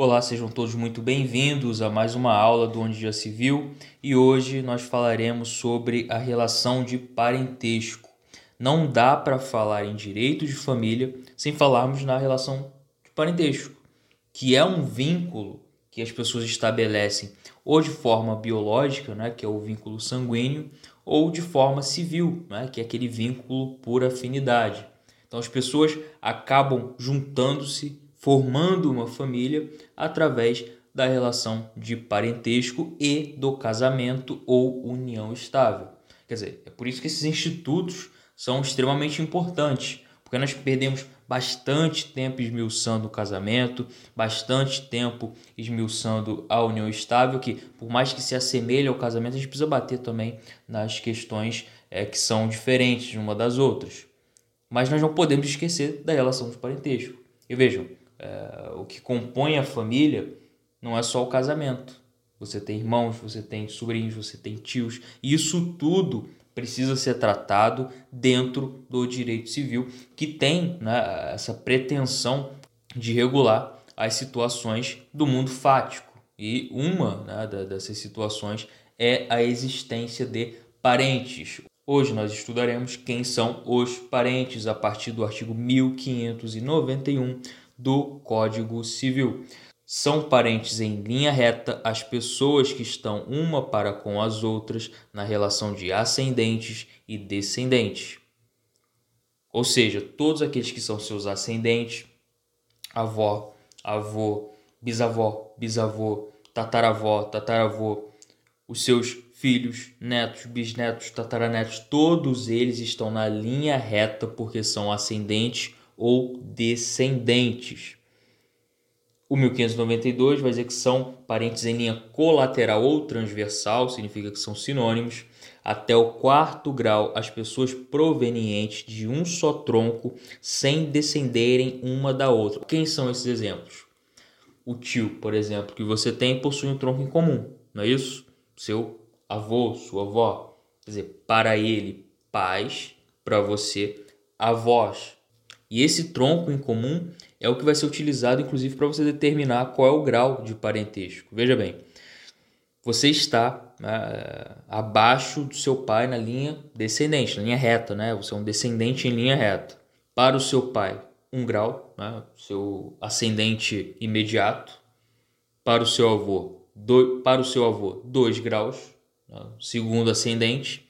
Olá, sejam todos muito bem-vindos a mais uma aula do Onde Já Se Viu e hoje nós falaremos sobre a relação de parentesco. Não dá para falar em direito de família sem falarmos na relação de parentesco, que é um vínculo que as pessoas estabelecem ou de forma biológica, né, que é o vínculo sanguíneo, ou de forma civil, né, que é aquele vínculo por afinidade. Então as pessoas acabam juntando-se formando uma família através da relação de parentesco e do casamento ou união estável. Quer dizer, é por isso que esses institutos são extremamente importantes, porque nós perdemos bastante tempo esmiuçando o casamento, bastante tempo esmiuçando a união estável, que por mais que se assemelhe ao casamento, a gente precisa bater também nas questões é, que são diferentes uma das outras. Mas nós não podemos esquecer da relação de parentesco. E vejam, é, o que compõe a família não é só o casamento. Você tem irmãos, você tem sobrinhos, você tem tios. Isso tudo precisa ser tratado dentro do direito civil, que tem né, essa pretensão de regular as situações do mundo fático. E uma né, dessas situações é a existência de parentes. Hoje nós estudaremos quem são os parentes a partir do artigo 1591 do Código Civil. São parentes em linha reta as pessoas que estão uma para com as outras na relação de ascendentes e descendentes. Ou seja, todos aqueles que são seus ascendentes, avó, avô, bisavó, bisavô, tataravó, tataravô, os seus filhos, netos, bisnetos, tataranetos, todos eles estão na linha reta porque são ascendentes ou descendentes. O 1592 vai dizer que são parentes em linha colateral ou transversal, significa que são sinônimos. Até o quarto grau, as pessoas provenientes de um só tronco, sem descenderem uma da outra. Quem são esses exemplos? O tio, por exemplo, que você tem, possui um tronco em comum, não é isso? Seu avô, sua avó. Quer dizer, para ele, pais, para você, avós. E esse tronco em comum é o que vai ser utilizado, inclusive, para você determinar qual é o grau de parentesco. Veja bem, você está né, abaixo do seu pai na linha descendente, na linha reta, né? Você é um descendente em linha reta. Para o seu pai, um grau, né? seu ascendente imediato. Para o seu avô, do, para o seu avô, dois graus, né? segundo ascendente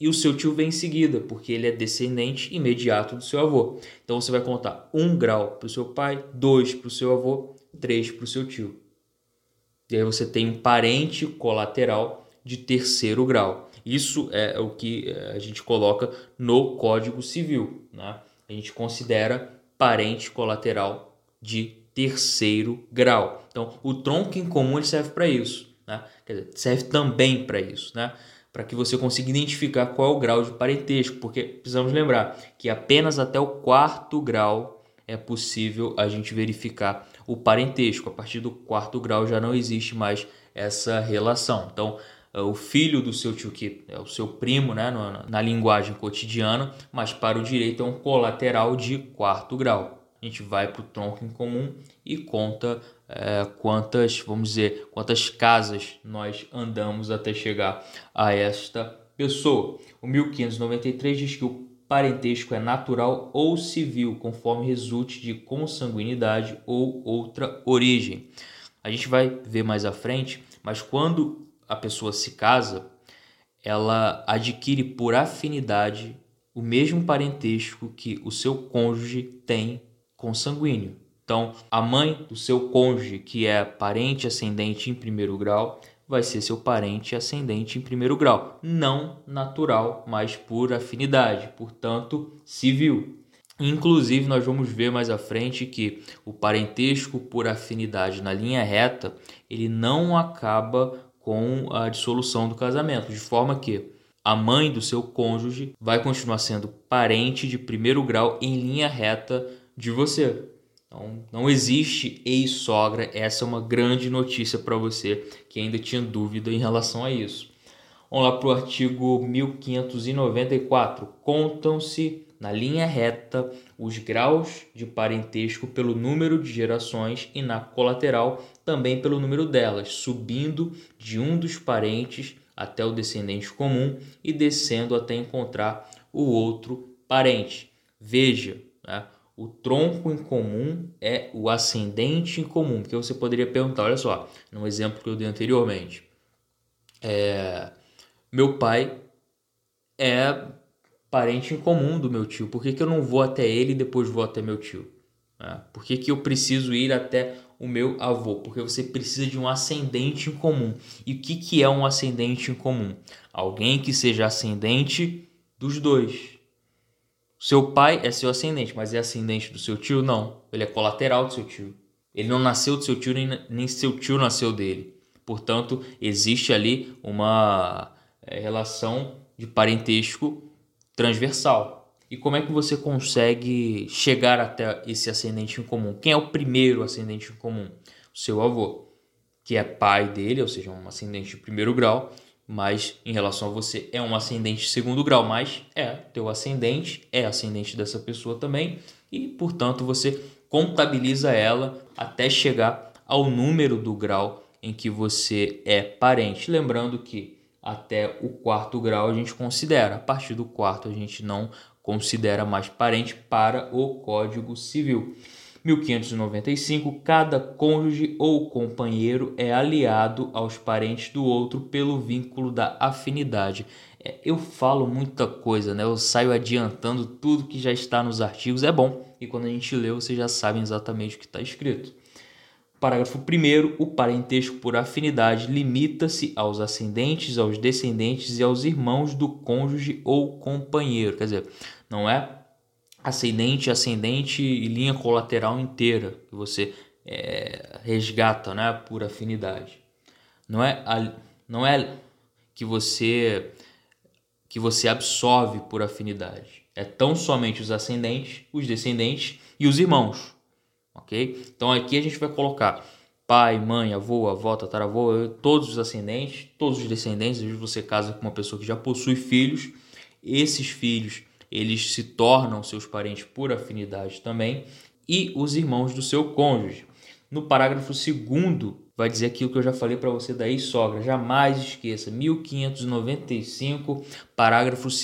e o seu tio vem em seguida, porque ele é descendente imediato do seu avô. Então você vai contar um grau para o seu pai, dois para o seu avô, três para o seu tio. E aí você tem um parente colateral de terceiro grau. Isso é o que é, a gente coloca no Código Civil. Né? A gente considera parente colateral de terceiro grau. Então, o tronco em comum serve para isso. Né? Dizer, serve também para isso. Né? Para que você consiga identificar qual é o grau de parentesco, porque precisamos lembrar que apenas até o quarto grau é possível a gente verificar o parentesco. A partir do quarto grau já não existe mais essa relação. Então, é, o filho do seu tio, que é o seu primo, né, na, na linguagem cotidiana, mas para o direito é um colateral de quarto grau a gente vai para o tronco em comum e conta é, quantas, vamos dizer, quantas casas nós andamos até chegar a esta pessoa. O 1593 diz que o parentesco é natural ou civil, conforme resulte de consanguinidade ou outra origem. A gente vai ver mais à frente, mas quando a pessoa se casa, ela adquire por afinidade o mesmo parentesco que o seu cônjuge tem consanguíneo. Então, a mãe do seu cônjuge, que é parente ascendente em primeiro grau, vai ser seu parente ascendente em primeiro grau, não natural, mas por afinidade, portanto, civil. Inclusive, nós vamos ver mais à frente que o parentesco por afinidade na linha reta, ele não acaba com a dissolução do casamento, de forma que a mãe do seu cônjuge vai continuar sendo parente de primeiro grau em linha reta de você. Então, não existe ex-sogra. Essa é uma grande notícia para você que ainda tinha dúvida em relação a isso. Vamos lá para o artigo 1594. Contam-se na linha reta os graus de parentesco pelo número de gerações e na colateral também pelo número delas, subindo de um dos parentes até o descendente comum e descendo até encontrar o outro parente. Veja, né? O tronco em comum é o ascendente em comum, porque você poderia perguntar, olha só, no exemplo que eu dei anteriormente, é, meu pai é parente em comum do meu tio, por que, que eu não vou até ele e depois vou até meu tio? É, por que, que eu preciso ir até o meu avô? Porque você precisa de um ascendente em comum. E o que, que é um ascendente em comum? Alguém que seja ascendente dos dois. Seu pai é seu ascendente, mas é ascendente do seu tio? Não. Ele é colateral do seu tio. Ele não nasceu do seu tio, nem, nem seu tio nasceu dele. Portanto, existe ali uma é, relação de parentesco transversal. E como é que você consegue chegar até esse ascendente em comum? Quem é o primeiro ascendente em comum? O seu avô, que é pai dele, ou seja, um ascendente de primeiro grau, mas em relação a você é um ascendente de segundo grau, mas é teu ascendente, é ascendente dessa pessoa também, e portanto você contabiliza ela até chegar ao número do grau em que você é parente. Lembrando que até o quarto grau a gente considera, a partir do quarto a gente não considera mais parente para o Código Civil. 1595, cada cônjuge ou companheiro é aliado aos parentes do outro pelo vínculo da afinidade. É, eu falo muita coisa, né? Eu saio adiantando tudo que já está nos artigos. É bom, e quando a gente lê, vocês já sabem exatamente o que está escrito. Parágrafo 1. O parentesco por afinidade limita-se aos ascendentes, aos descendentes e aos irmãos do cônjuge ou companheiro. Quer dizer, não é ascendente, ascendente e linha colateral inteira que você é, resgata né, por afinidade. Não é, a, não é que você que você absorve por afinidade. É tão somente os ascendentes, os descendentes e os irmãos. Ok? Então aqui a gente vai colocar pai, mãe, avô, avó, tataravô, todos os ascendentes, todos os descendentes. Vezes você casa com uma pessoa que já possui filhos. Esses filhos eles se tornam seus parentes por afinidade também, e os irmãos do seu cônjuge. No parágrafo 2 vai dizer aquilo que eu já falei para você daí, sogra. Jamais esqueça, 1595, parágrafo 2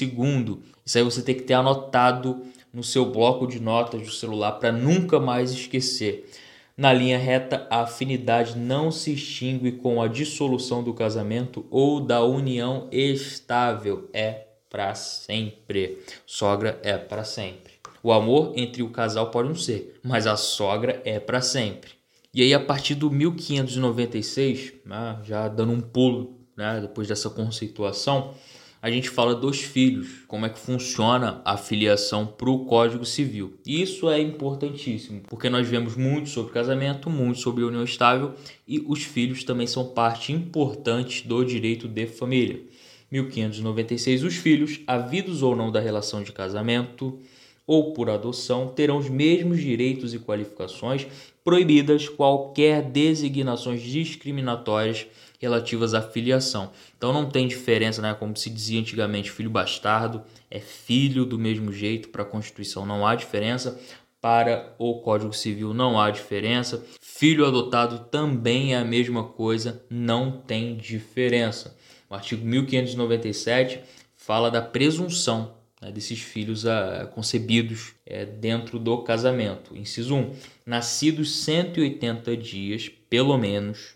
Isso aí você tem que ter anotado no seu bloco de notas do celular para nunca mais esquecer. Na linha reta, a afinidade não se extingue com a dissolução do casamento ou da união estável. É para sempre. Sogra é para sempre. O amor entre o casal pode não ser, mas a sogra é para sempre. E aí, a partir do 1596, né, já dando um pulo né, depois dessa conceituação, a gente fala dos filhos, como é que funciona a filiação para o Código Civil. Isso é importantíssimo, porque nós vemos muito sobre casamento, muito sobre união estável e os filhos também são parte importante do direito de família. 1596, os filhos, havidos ou não da relação de casamento ou por adoção, terão os mesmos direitos e qualificações, proibidas qualquer designações discriminatórias relativas à filiação. Então não tem diferença, né? Como se dizia antigamente, filho bastardo é filho do mesmo jeito para a Constituição, não há diferença. Para o Código Civil não há diferença. Filho adotado também é a mesma coisa, não tem diferença. O artigo 1597 fala da presunção né, desses filhos uh, concebidos é, dentro do casamento. Inciso 1. Nascidos 180 dias, pelo menos,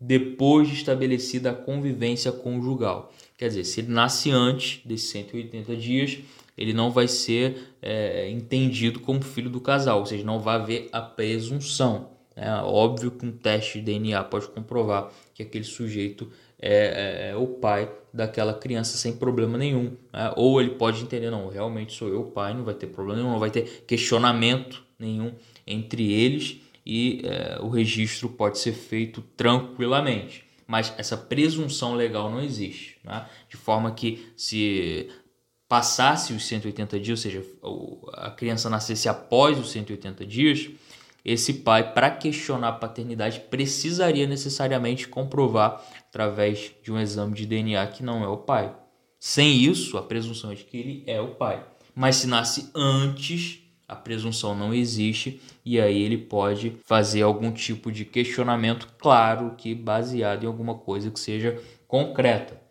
depois de estabelecida a convivência conjugal. Quer dizer, se ele nasce antes desses 180 dias, ele não vai ser é, entendido como filho do casal, ou seja, não vai haver a presunção. É óbvio que um teste de DNA pode comprovar que aquele sujeito é, é, é, o pai daquela criança sem problema nenhum. Né? Ou ele pode entender, não, realmente sou eu o pai, não vai ter problema nenhum, não vai ter questionamento nenhum entre eles e é, o registro pode ser feito tranquilamente. Mas essa presunção legal não existe, né? de forma que se passasse os 180 dias, ou seja, a criança nascesse após os 180 dias, esse pai, para questionar a paternidade, precisaria necessariamente comprovar através de um exame de DNA que não é o pai. Sem isso, a presunção é de que ele é o pai. Mas se nasce antes, a presunção não existe e aí ele pode fazer algum tipo de questionamento, claro que baseado em alguma coisa que seja concreta.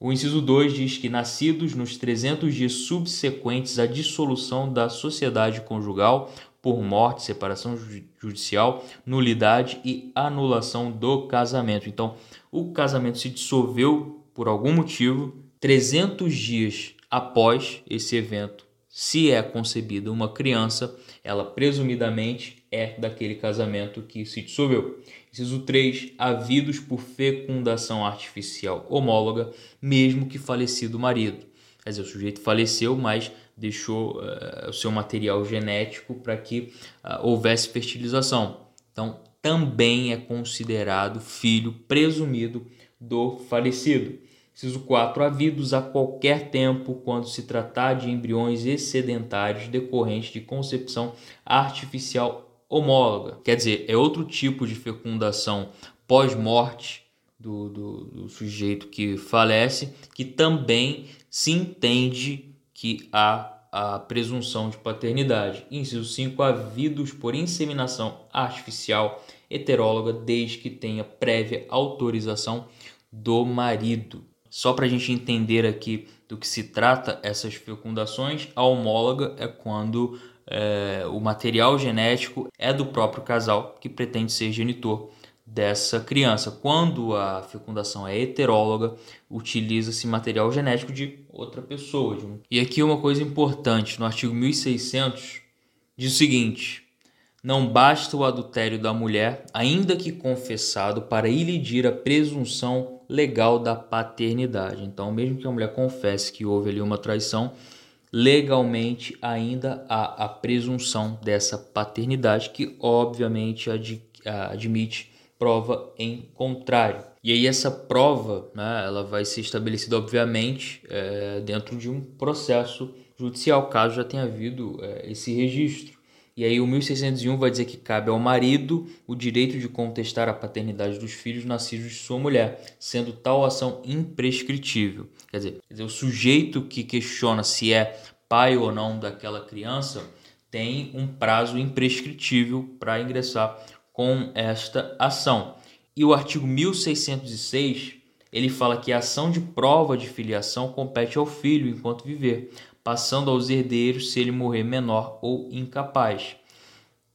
O inciso 2 diz que nascidos nos 300 dias subsequentes à dissolução da sociedade conjugal por morte, separação judicial, nulidade e anulação do casamento. Então, o casamento se dissolveu por algum motivo, 300 dias após esse evento se é concebida uma criança, ela presumidamente é daquele casamento que se dissolveu. Inciso 3. Havidos por fecundação artificial homóloga, mesmo que falecido o marido. Quer dizer, o sujeito faleceu, mas deixou uh, o seu material genético para que uh, houvesse fertilização. Então, também é considerado filho presumido do falecido. Inciso 4. Havidos a qualquer tempo, quando se tratar de embriões excedentários decorrentes de concepção artificial homóloga. Quer dizer, é outro tipo de fecundação pós-morte do, do, do, sujeito que falece, que também se entende que há a presunção de paternidade. Inciso 5. Havidos por inseminação artificial heteróloga, desde que tenha prévia autorização do marido. Só para a gente entender aqui do que se trata essas fecundações, a homóloga é quando é, o material genético é do próprio casal que pretende ser genitor dessa criança. Quando a fecundação é heteróloga, utiliza-se material genético de outra pessoa. E aqui uma coisa importante, no artigo 1600 diz o seguinte: não basta o adultério da mulher, ainda que confessado, para ilidir a presunção legal da paternidade. Então, mesmo que a mulher confesse que houve ali uma traição, legalmente ainda há a presunção dessa paternidade, que obviamente ad admite prova em contrário. E aí essa prova, né, ela vai ser estabelecida obviamente é, dentro de um processo judicial, caso já tenha havido é, esse registro. E aí o 1601 vai dizer que cabe ao marido o direito de contestar a paternidade dos filhos nascidos de sua mulher, sendo tal ação imprescritível. Quer dizer, quer dizer o sujeito que questiona se é pai ou não daquela criança tem um prazo imprescritível para ingressar com esta ação. E o artigo 1606 ele fala que a ação de prova de filiação compete ao filho enquanto viver, passando aos herdeiros se ele morrer menor ou incapaz.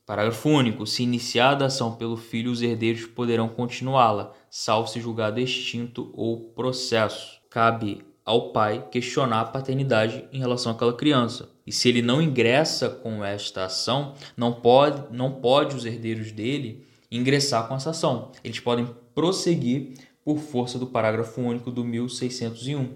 Parágrafo único. Se iniciada a ação pelo filho, os herdeiros poderão continuá-la, salvo se julgado extinto ou processo. Cabe ao pai questionar a paternidade em relação àquela criança. E se ele não ingressa com esta ação, não pode, não pode os herdeiros dele ingressar com essa ação. Eles podem prosseguir por força do parágrafo único do 1601,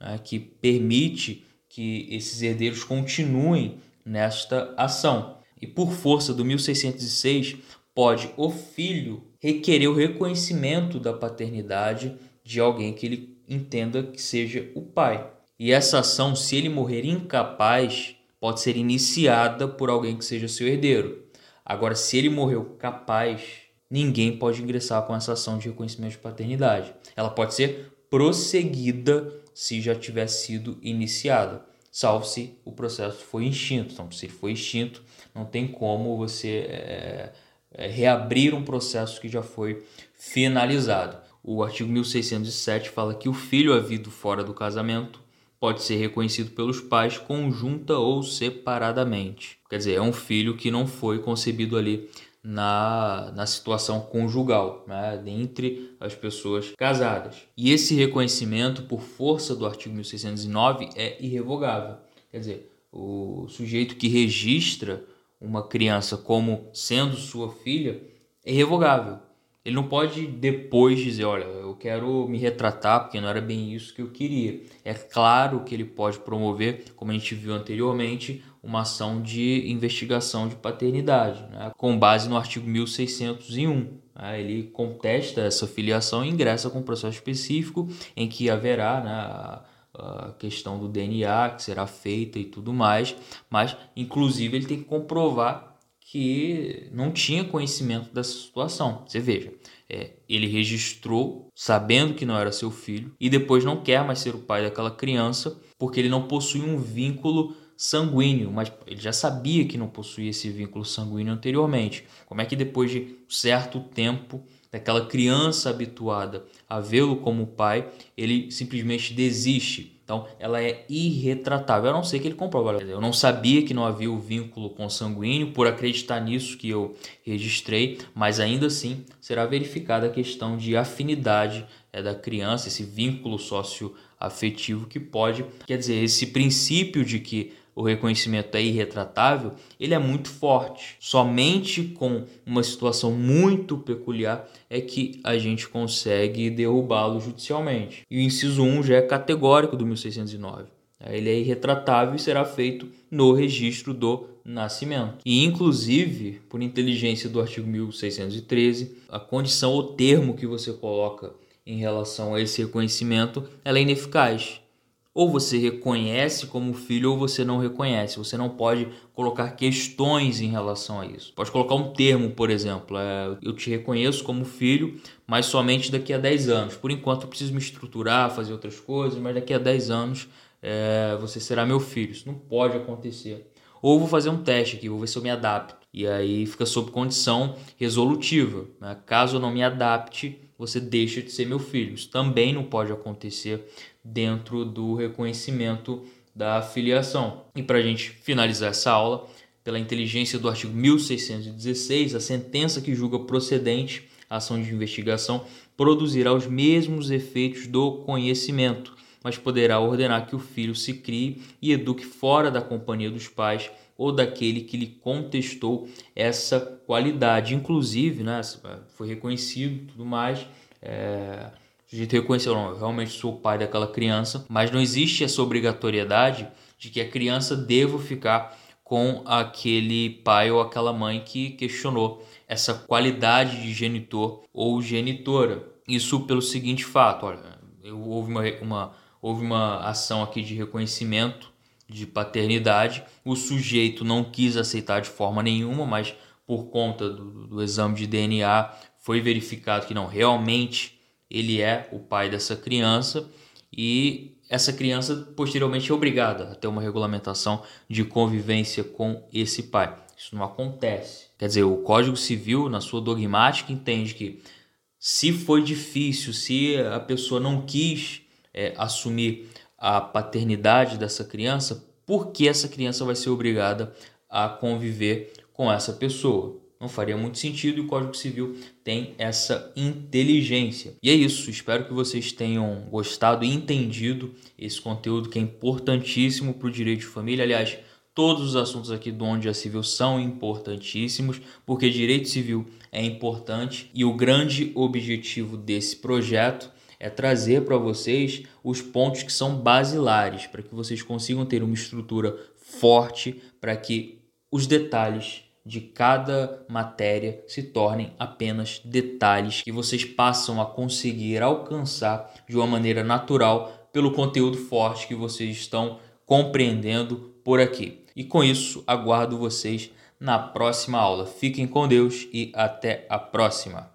né, que permite que esses herdeiros continuem nesta ação. E por força do 1606, pode o filho requerer o reconhecimento da paternidade de alguém que ele entenda que seja o pai. E essa ação, se ele morrer incapaz, pode ser iniciada por alguém que seja seu herdeiro. Agora, se ele morreu capaz, ninguém pode ingressar com essa ação de reconhecimento de paternidade. Ela pode ser prosseguida se já tiver sido iniciada, salvo se o processo foi extinto. Então, se ele foi extinto, não tem como você é, é, reabrir um processo que já foi finalizado. O artigo 1607 fala que o filho havido fora do casamento pode ser reconhecido pelos pais conjunta ou separadamente. Quer dizer, é um filho que não foi concebido ali na, na situação conjugal, né, entre as pessoas casadas. E esse reconhecimento, por força do artigo 1609, é irrevogável. Quer dizer, o sujeito que registra uma criança como sendo sua filha é irrevogável. Ele não pode depois dizer, olha, eu quero me retratar porque não era bem isso que eu queria. É claro que ele pode promover, como a gente viu anteriormente, uma ação de investigação de paternidade, né? com base no artigo 1601. Né? Ele contesta essa filiação e ingressa com um processo específico em que haverá né, a, questão do DNA que será feita e tudo mais, mas inclusive ele tem que comprovar que não tinha conhecimento dessa situação. Você veja, é, ele registrou sabendo que não era seu filho e depois não quer mais ser o pai daquela criança porque ele não possui um vínculo sanguíneo, mas ele já sabia que não possuía esse vínculo sanguíneo anteriormente. Como é que depois de certo tempo daquela criança habituada a vê-lo como pai, ele simplesmente desiste então, ela é irretratável, a não ser que ele comprova. Eu não sabia que não havia o vínculo consanguíneo por acreditar nisso que eu registrei, mas ainda assim será verificada a questão de afinidade é, da criança, esse vínculo socioafetivo que pode, quer dizer, esse princípio de que o reconhecimento é irretratável, ele é muito forte. Somente com uma situação muito peculiar é que a gente consegue derrubá-lo judicialmente. E o inciso 1 já é categórico do 1609. Ele é irretratável e será feito no registro do nascimento. E, inclusive, por inteligência do artigo 1613, a condição ou termo que você coloca em relação a esse reconhecimento ela é ineficaz. Ou você reconhece como filho ou você não reconhece. Você não pode colocar questões em relação a isso. Pode colocar um termo, por exemplo. É, eu te reconheço como filho, mas somente daqui a 10 anos. Por enquanto eu preciso me estruturar, fazer outras coisas, mas daqui a 10 anos é, você será meu filho. Isso não pode acontecer. Ou vou fazer um teste aqui, vou ver se eu me adapto. E aí fica sob condição resolutiva. Né? Caso eu não me adapte, você deixa de ser meu filho. Isso também não pode acontecer dentro do reconhecimento da filiação. E para a gente finalizar essa aula, pela inteligência do artigo 1616, a sentença que julga procedente a ação de investigação produzirá os mesmos efeitos do conhecimento, mas poderá ordenar que o filho se crie e eduque fora da companhia dos pais ou daquele que lhe contestou essa qualidade. Inclusive, né, foi reconhecido tudo mais. É o sujeito reconheceu, não, eu realmente sou o pai daquela criança, mas não existe essa obrigatoriedade de que a criança deva ficar com aquele pai ou aquela mãe que questionou essa qualidade de genitor ou genitora. Isso pelo seguinte fato, olha, houve uma, uma, houve uma ação aqui de reconhecimento de paternidade, o sujeito não quis aceitar de forma nenhuma, mas por conta do, do exame de DNA foi verificado que não, realmente ele é o pai dessa criança e essa criança posteriormente é obrigada a ter uma regulamentação de convivência com esse pai. Isso não acontece. Quer dizer, o Código Civil, na sua dogmática, entende que se foi difícil, se a pessoa não quis é, assumir a paternidade dessa criança, por que essa criança vai ser obrigada a conviver com essa pessoa? Não faria muito sentido e o Código Civil tem essa inteligência. E é isso, espero que vocês tenham gostado e entendido esse conteúdo que é importantíssimo para o direito de família. Aliás, todos os assuntos aqui do Onde é Civil são importantíssimos, porque direito civil é importante e o grande objetivo desse projeto é trazer para vocês os pontos que são basilares, para que vocês consigam ter uma estrutura forte, para que os detalhes de cada matéria se tornem apenas detalhes que vocês passam a conseguir alcançar de uma maneira natural pelo conteúdo forte que vocês estão compreendendo por aqui. E com isso, aguardo vocês na próxima aula. Fiquem com Deus e até a próxima.